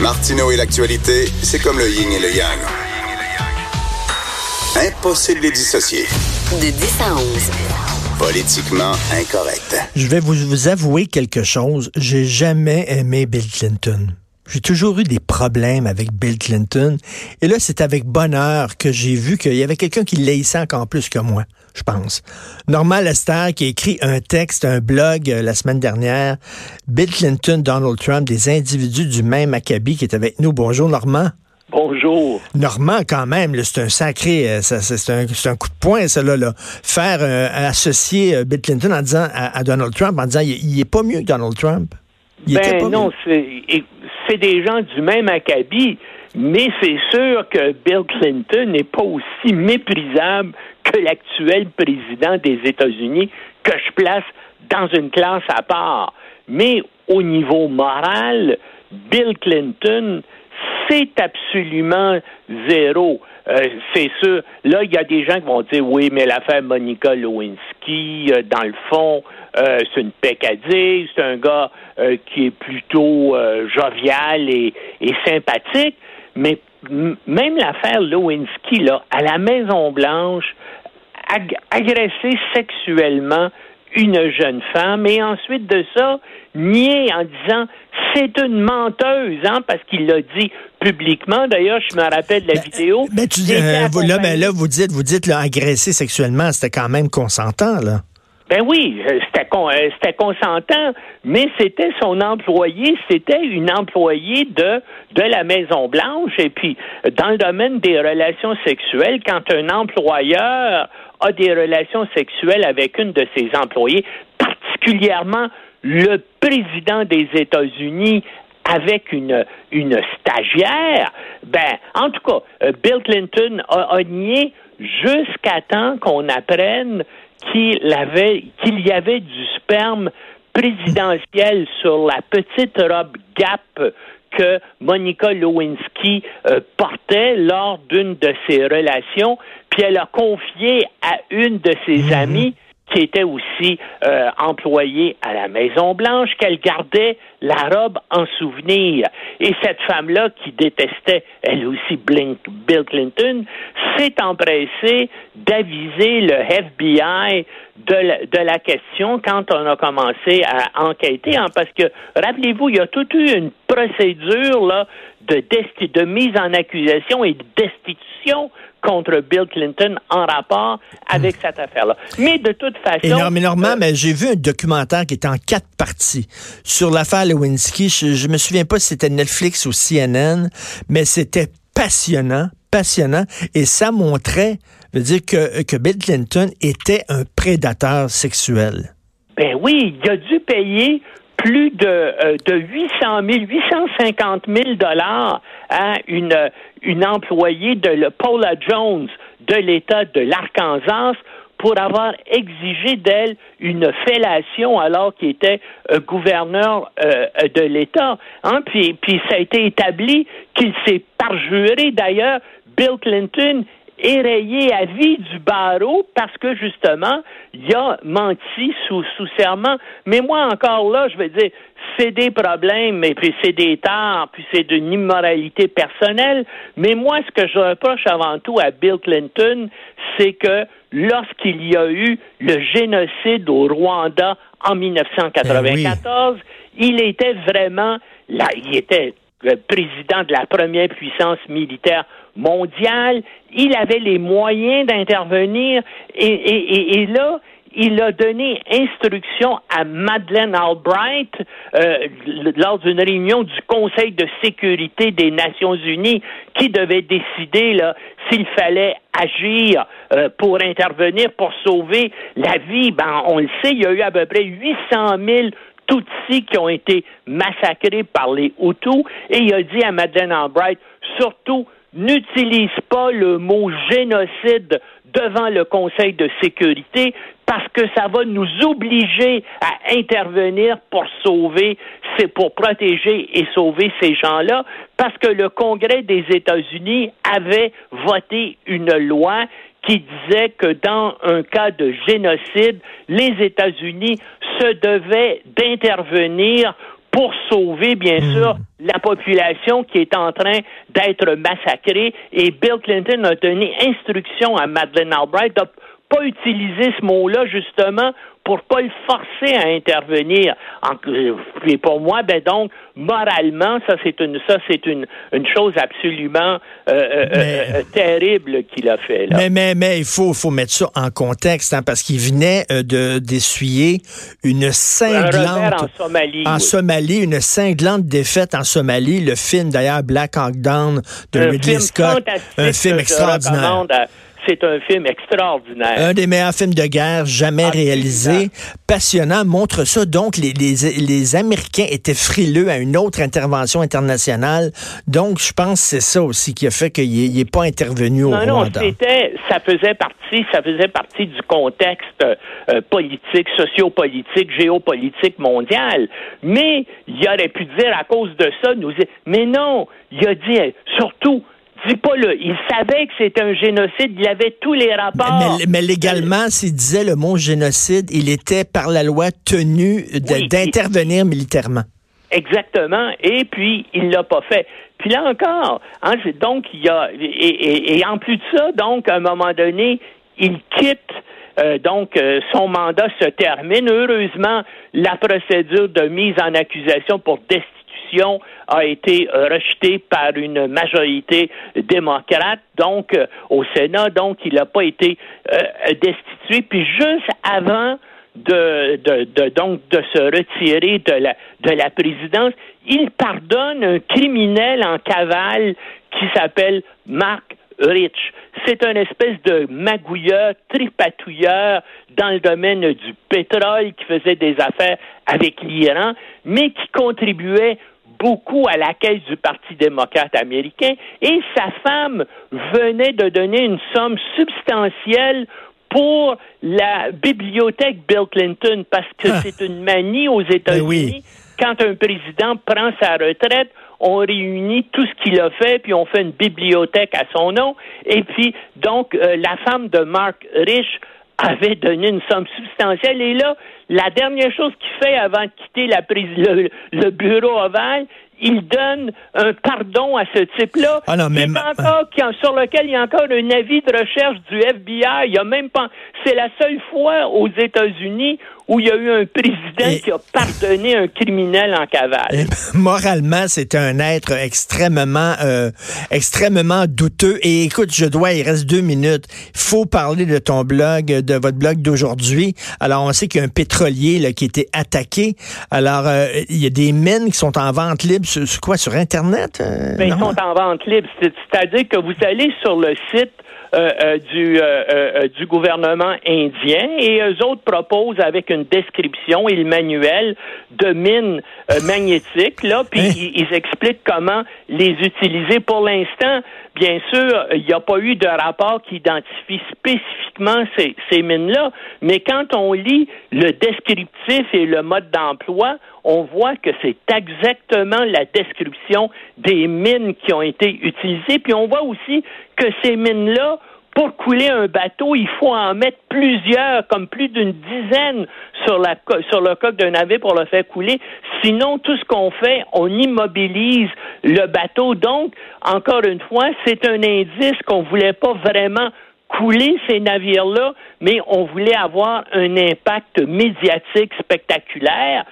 Martineau et l'actualité, c'est comme le yin et le yang. Impossible de les dissocier. De 10 à 11. Politiquement incorrect. Je vais vous, vous avouer quelque chose. J'ai jamais aimé Bill Clinton. J'ai toujours eu des problèmes avec Bill Clinton. Et là, c'est avec bonheur que j'ai vu qu'il y avait quelqu'un qui l'haïssait encore plus que moi, je pense. Norman Lester qui a écrit un texte, un blog euh, la semaine dernière. Bill Clinton, Donald Trump, des individus du même acabit qui est avec nous. Bonjour, Normand. Bonjour. Normand, quand même, c'est un sacré, euh, c'est, un, coup de poing, ça, là. là. Faire euh, associer Bill Clinton en disant à, à Donald Trump, en disant il, il est pas mieux que Donald Trump. Il Ben pas non, c'est des gens du même acabit, mais c'est sûr que Bill Clinton n'est pas aussi méprisable que l'actuel président des États-Unis que je place dans une classe à part. Mais au niveau moral, Bill Clinton, c'est absolument zéro. Euh, c'est sûr. Là, il y a des gens qui vont dire oui, mais l'affaire Monica Lewinsky, euh, dans le fond, euh, c'est une peccadille, c'est un gars euh, qui est plutôt euh, jovial et, et sympathique. Mais même l'affaire Lewinsky, là, à la Maison Blanche, ag- agresser sexuellement une jeune femme et ensuite de ça, nier en disant c'est une menteuse, hein, parce qu'il l'a dit publiquement. D'ailleurs, je me rappelle de la vidéo. Mais tu dis, était euh, vous, là, ben là, vous dites, vous dites, là, agresser sexuellement, c'était quand même consentant, là. Ben oui, euh, euh, c'était consentant, mais c'était son employé, c'était une employée de de la Maison Blanche et puis dans le domaine des relations sexuelles, quand un employeur a des relations sexuelles avec une de ses employés, particulièrement le président des États-Unis avec une, une stagiaire, ben, en tout cas, euh, Bill Clinton a, a nié jusqu'à temps qu'on apprenne qu'il avait, qu'il y avait du sperme présidentiel sur la petite robe Gap que Monica Lewinsky euh, portait lors d'une de ses relations, puis elle a confié à une de ses amies qui était aussi euh, employée à la Maison Blanche, qu'elle gardait la robe en souvenir. Et cette femme-là, qui détestait elle aussi Bill Clinton, s'est empressée d'aviser le FBI de la, question quand on a commencé à enquêter, hein, parce que rappelez-vous, il y a toute une procédure là de, desti- de mise en accusation et de destitution contre Bill Clinton en rapport avec cette affaire-là. Mais de toute façon, mais Normand, euh, mais j'ai vu un documentaire qui est en quatre parties sur l'affaire Lewinsky. Je, je me souviens pas si c'était Netflix ou CNN, mais c'était passionnant, passionnant, et ça montrait, veut dire que, que Bill Clinton était un prédateur sexuel. Ben oui, il a dû payer plus de, euh, de 800 000, 850 000 dollars à une, employée de le, Paula Jones de l'État de l'Arkansas pour avoir exigé d'elle une fellation alors qu'il était euh, gouverneur euh, de l'État. Hein? Puis, puis ça a été établi qu'il s'est parjuré. D'ailleurs, Bill Clinton est rayé à vie du barreau parce que justement, il a menti sous, sous serment. Mais moi, encore là, je veux dire, c'est des problèmes, et puis c'est des torts, puis c'est d'une immoralité personnelle. Mais moi, ce que je reproche avant tout à Bill Clinton, c'est que lorsqu'il y a eu le génocide au Rwanda en 1994, il était vraiment là, il était président de la première puissance militaire mondiale. Il avait les moyens d'intervenir et, et, et, et là, il a donné instruction à Madeleine Albright euh, lors d'une réunion du Conseil de sécurité des Nations Unies qui devait décider s'il fallait agir euh, pour intervenir pour sauver la vie. Ben, on le sait, il y a eu à peu près 800 000 Tutsis qui ont été massacrés par les Hutus. Et il a dit à Madeleine Albright, surtout, n'utilise pas le mot génocide devant le Conseil de sécurité parce que ça va nous obliger à intervenir pour sauver, c'est pour protéger et sauver ces gens-là, parce que le Congrès des États-Unis avait voté une loi qui disait que dans un cas de génocide, les États-Unis se devaient d'intervenir pour sauver, bien Hmm. sûr, la population qui est en train d'être massacrée. Et Bill Clinton a donné instruction à Madeleine Albright de pas utiliser ce mot-là, justement, pour pas le forcer à intervenir. En, et pour moi, ben donc, moralement, ça c'est une ça c'est une, une chose absolument euh, euh, Mais- euh, terrible qu'il a fait. Là. Mais, mais, mais il faut, faut mettre ça en contexte, hein, parce qu'il venait euh, de d'essuyer une Un cinglante en Somalie. en oui. Somalie, une cinglante défaite en Somalie. Le film, d'ailleurs, Black Hawk Down de un Ridley film Scott, un film extraordinaire. C'est un film extraordinaire. Un des meilleurs films de guerre jamais Absolument. réalisés. Passionnant, montre ça. Donc, les, les, les Américains étaient frileux à une autre intervention internationale. Donc, je pense que c'est ça aussi qui a fait qu'il n'est pas intervenu au Non, non, Rwanda. c'était, ça faisait partie, ça faisait partie du contexte euh, politique, sociopolitique, géopolitique mondial. Mais il aurait pu dire à cause de ça, nous, mais non, il a dit surtout. Dis pas le. Il savait que c'était un génocide. Il avait tous les rapports. Mais, mais légalement, s'il disait le mot génocide, il était par la loi tenu Oui, d'intervenir militairement. Exactement. Et puis, il l'a pas fait. Puis là encore, hein, donc, il y a, et, et- et en plus de ça, donc, à un moment donné, il quitte, euh, donc, euh, son mandat se termine. Heureusement, la procédure de mise en accusation pour destitution a été euh, rejetée par une majorité démocrate, donc, euh, au Sénat. Donc, il n'a pas été euh, destitué. Puis juste avant de, donc de se retirer de la de la présidence, il pardonne un criminel en cavale qui s'appelle Mark Rich. C'est un espèce de magouilleur, tripatouilleur dans le domaine du pétrole qui faisait des affaires avec l'Iran, mais qui contribuait beaucoup à la caisse du Parti démocrate américain et sa femme venait de donner une somme substantielle pour la bibliothèque Bill Clinton parce que Ah. c'est une manie aux États-Unis. oui. Quand un président prend sa retraite, on réunit tout ce qu'il a fait, puis on fait une bibliothèque à son nom. Et puis, donc, euh, la femme de Mark Rich avait donné une somme substantielle. Et là, la dernière chose qu'il fait avant de quitter la prés- le, le bureau ovale, il donne un pardon à ce type-là. Ah non, mais encore, sur lequel il y a encore un avis de recherche du FBI. Il y a même pas. C'est la seule fois aux États-Unis où il y a eu un président Et- qui a pardonné un criminel en cavale. Et moralement, c'est un être extrêmement, euh, extrêmement douteux. Et écoute, je dois, il reste deux minutes. Il faut parler de ton blog, de votre blog d'aujourd'hui. Alors, on sait qu'il y a un pétrolier là, qui a été attaqué. Alors, euh, il y a des mines qui sont en vente libre sur, sur quoi? Sur Internet? euh, Ben, ils sont en vente libre. C'est- C'est-à-dire que vous allez sur le site du, euh, euh, du gouvernement indien et eux autres proposent avec une description et le manuel de mines euh, magnétiques, là, puis Hein? ils, ils expliquent comment les utiliser. Pour l'instant, bien sûr, il n'y a pas eu de rapport qui identifie spécifiquement ces, mines-là, mais quand on lit le descriptif et le mode d'emploi, on voit que c'est exactement la description des mines qui ont été utilisées. Puis on voit aussi que ces mines-là, pour couler un bateau, il faut en mettre plusieurs, comme plus d'une dizaine sur, la, sur le coque d'un navire pour le faire couler. Sinon, tout ce qu'on fait, on immobilise le bateau. Donc, encore une fois, c'est un indice qu'on voulait pas vraiment couler ces navires-là, mais on voulait avoir un impact médiatique spectaculaire,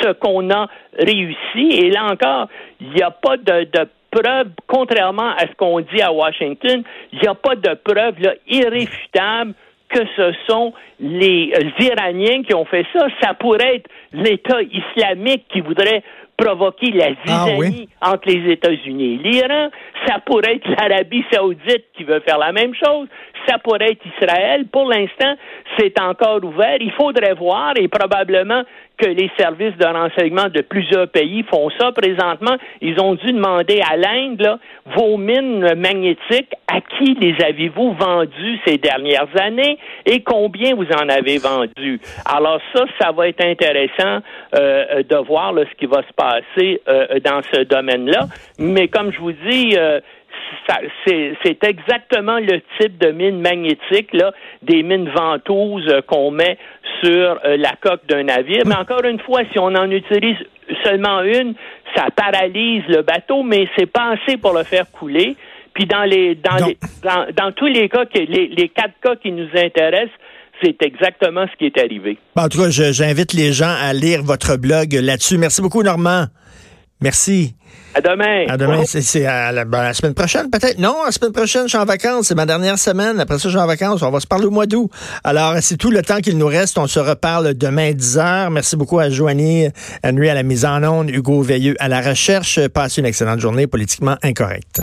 ce qu'on a réussi. Et là encore, il n'y a pas de, de preuve, contrairement à ce qu'on dit à Washington, il n'y a pas de preuve là, irréfutable que ce sont les Iraniens qui ont fait ça. Ça pourrait être l'État islamique qui voudrait provoquer la Ah zizanie oui? entre les États-Unis et l'Iran. Ça pourrait être l'Arabie saoudite qui veut faire la même chose. Ça pourrait être Israël. Pour l'instant, c'est encore ouvert. Il faudrait voir et probablement que les services de renseignement de plusieurs pays font ça présentement. Ils ont dû demander à l'Inde, vos mines magnétiques, à qui les avez-vous vendues ces dernières années et combien vous en avez vendu? Alors ça, ça va être intéressant euh, de voir ce qui va se passer euh, dans ce domaine-là. Mais comme je vous dis, euh, c'est exactement le type de mine magnétique, là, des mines ventouses euh, qu'on met sur euh, la coque d'un navire. Mais encore une fois, si on en utilise seulement une, ça paralyse le bateau, mais c'est pas assez pour le faire couler. Puis dans les dans les dans, tous les cas, les, les quatre cas qui nous intéressent, c'est exactement ce qui est arrivé. en tout cas, j'invite les gens à lire votre blog là-dessus. Merci beaucoup, Normand. Merci. À demain. À demain, c'est à ben, la, semaine prochaine, peut-être. Non, la semaine prochaine, je suis en vacances. C'est ma dernière semaine. Après ça, je suis en vacances. On va se parler au mois d'août. Alors, c'est tout le temps qu'il nous reste. On se reparle demain à 10 h. Merci beaucoup à Joanie Henry à la mise en onde, Hugo Veilleux à la recherche. Passez une excellente journée politiquement incorrecte.